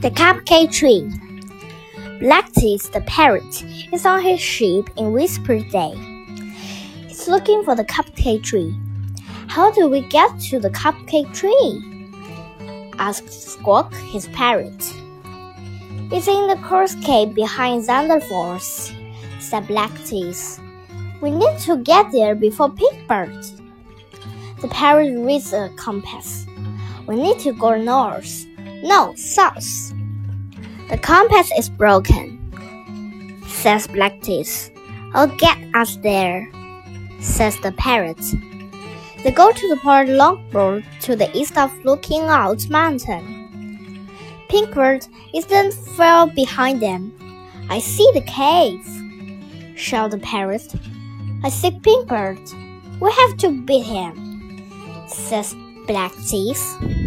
The Cupcake Tree. Blackteeth the parrot is on his sheep in Whisper Bay. He's looking for the cupcake tree. How do we get to the cupcake tree? asked Squawk, his parrot. It's in the Cursed Cave behind Thunder Falls, said Blackteeth. We need to get there before Pinkbeard. The parrot reads a compass. We need to go north. No, south. The compass is broken, says Blackteeth. I'll oh, get us there, says the parrot. They go to the Port Longboard to the east of Lookout Mountain. Pinkbeard isn't far behind them. I see the cave, shouted the parrot. I see Pinkbeard. We have to beat him, says Blackteeth.